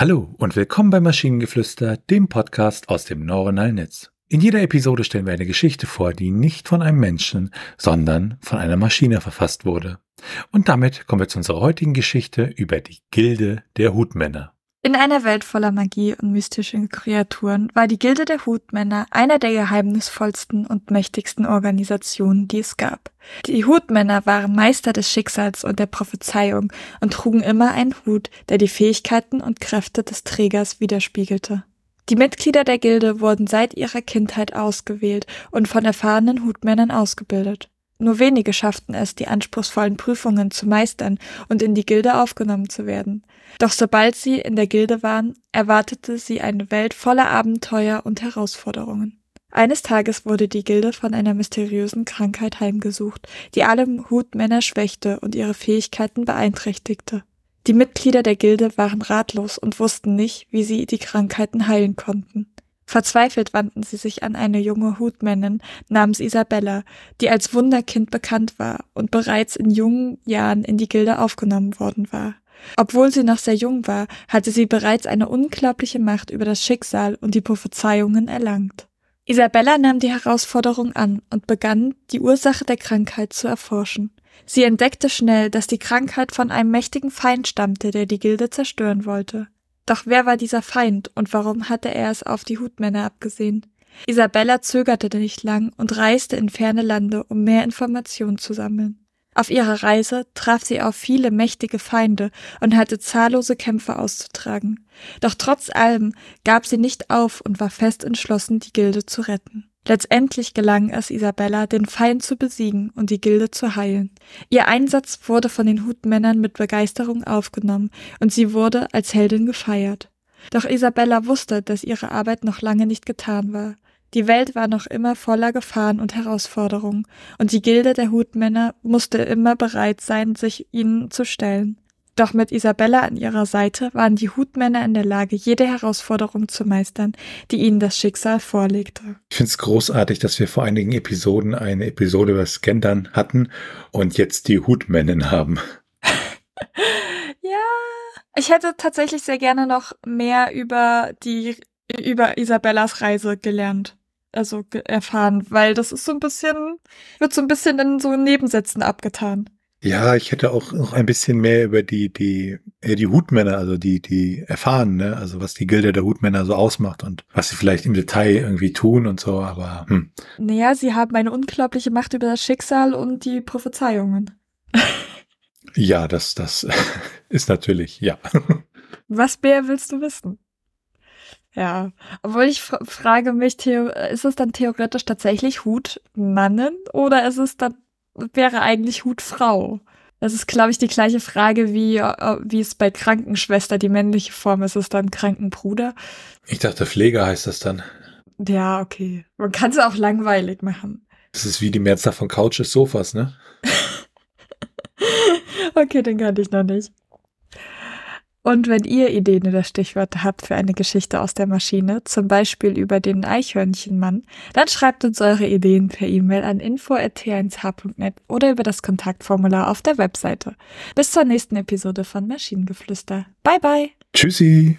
Hallo und willkommen bei Maschinengeflüster, dem Podcast aus dem neuronalen Netz. In jeder Episode stellen wir eine Geschichte vor, die nicht von einem Menschen, sondern von einer Maschine verfasst wurde. Und damit kommen wir zu unserer heutigen Geschichte über die Gilde der Hutmänner. In einer Welt voller Magie und mystischen Kreaturen war die Gilde der Hutmänner einer der geheimnisvollsten und mächtigsten Organisationen, die es gab. Die Hutmänner waren Meister des Schicksals und der Prophezeiung und trugen immer einen Hut, der die Fähigkeiten und Kräfte des Trägers widerspiegelte. Die Mitglieder der Gilde wurden seit ihrer Kindheit ausgewählt und von erfahrenen Hutmännern ausgebildet. Nur wenige schafften es, die anspruchsvollen Prüfungen zu meistern und in die Gilde aufgenommen zu werden. Doch sobald sie in der Gilde waren, erwartete sie eine Welt voller Abenteuer und Herausforderungen. Eines Tages wurde die Gilde von einer mysteriösen Krankheit heimgesucht, die alle Hutmänner schwächte und ihre Fähigkeiten beeinträchtigte. Die Mitglieder der Gilde waren ratlos und wussten nicht, wie sie die Krankheiten heilen konnten. Verzweifelt wandten sie sich an eine junge Hutmännin namens Isabella, die als Wunderkind bekannt war und bereits in jungen Jahren in die Gilde aufgenommen worden war. Obwohl sie noch sehr jung war, hatte sie bereits eine unglaubliche Macht über das Schicksal und die Prophezeiungen erlangt. Isabella nahm die Herausforderung an und begann, die Ursache der Krankheit zu erforschen. Sie entdeckte schnell, dass die Krankheit von einem mächtigen Feind stammte, der die Gilde zerstören wollte. Doch wer war dieser Feind und warum hatte er es auf die Hutmänner abgesehen? Isabella zögerte nicht lang und reiste in ferne Lande, um mehr Informationen zu sammeln. Auf ihrer Reise traf sie auf viele mächtige Feinde und hatte zahllose Kämpfe auszutragen. Doch trotz allem gab sie nicht auf und war fest entschlossen, die Gilde zu retten. Letztendlich gelang es Isabella, den Feind zu besiegen und die Gilde zu heilen. Ihr Einsatz wurde von den Hutmännern mit Begeisterung aufgenommen und sie wurde als Heldin gefeiert. Doch Isabella wusste, dass ihre Arbeit noch lange nicht getan war. Die Welt war noch immer voller Gefahren und Herausforderungen, und die Gilde der Hutmänner musste immer bereit sein, sich ihnen zu stellen. Doch mit Isabella an ihrer Seite waren die Hutmänner in der Lage, jede Herausforderung zu meistern, die ihnen das Schicksal vorlegte. Ich finde es großartig, dass wir vor einigen Episoden eine Episode über das Gendern hatten und jetzt die Hutmännin haben. ja, ich hätte tatsächlich sehr gerne noch mehr über die über Isabellas Reise gelernt also erfahren, weil das ist so ein bisschen, wird so ein bisschen in so Nebensätzen abgetan. Ja, ich hätte auch noch ein bisschen mehr über die, die, äh, die Hutmänner, also die, die erfahren, ne? Also was die Gilde der Hutmänner so ausmacht und was sie vielleicht im Detail irgendwie tun und so, aber hm. Naja, sie haben eine unglaubliche Macht über das Schicksal und die Prophezeiungen. ja, das, das ist natürlich, ja. Was mehr willst du wissen? Ja, obwohl ich frage mich, ist es dann theoretisch tatsächlich Hutmannen oder ist es dann wäre eigentlich Hutfrau? Das ist, glaube ich, die gleiche Frage, wie, äh, wie es bei Krankenschwester die männliche Form ist. Ist es dann Krankenbruder? Ich dachte, Pfleger heißt das dann. Ja, okay. Man kann es auch langweilig machen. Das ist wie die Mehrzahl von Couches, Sofas, ne? okay, den kannte ich noch nicht. Und wenn ihr Ideen oder Stichworte habt für eine Geschichte aus der Maschine, zum Beispiel über den Eichhörnchenmann, dann schreibt uns eure Ideen per E-Mail an info.t1h.net oder über das Kontaktformular auf der Webseite. Bis zur nächsten Episode von Maschinengeflüster. Bye bye. Tschüssi.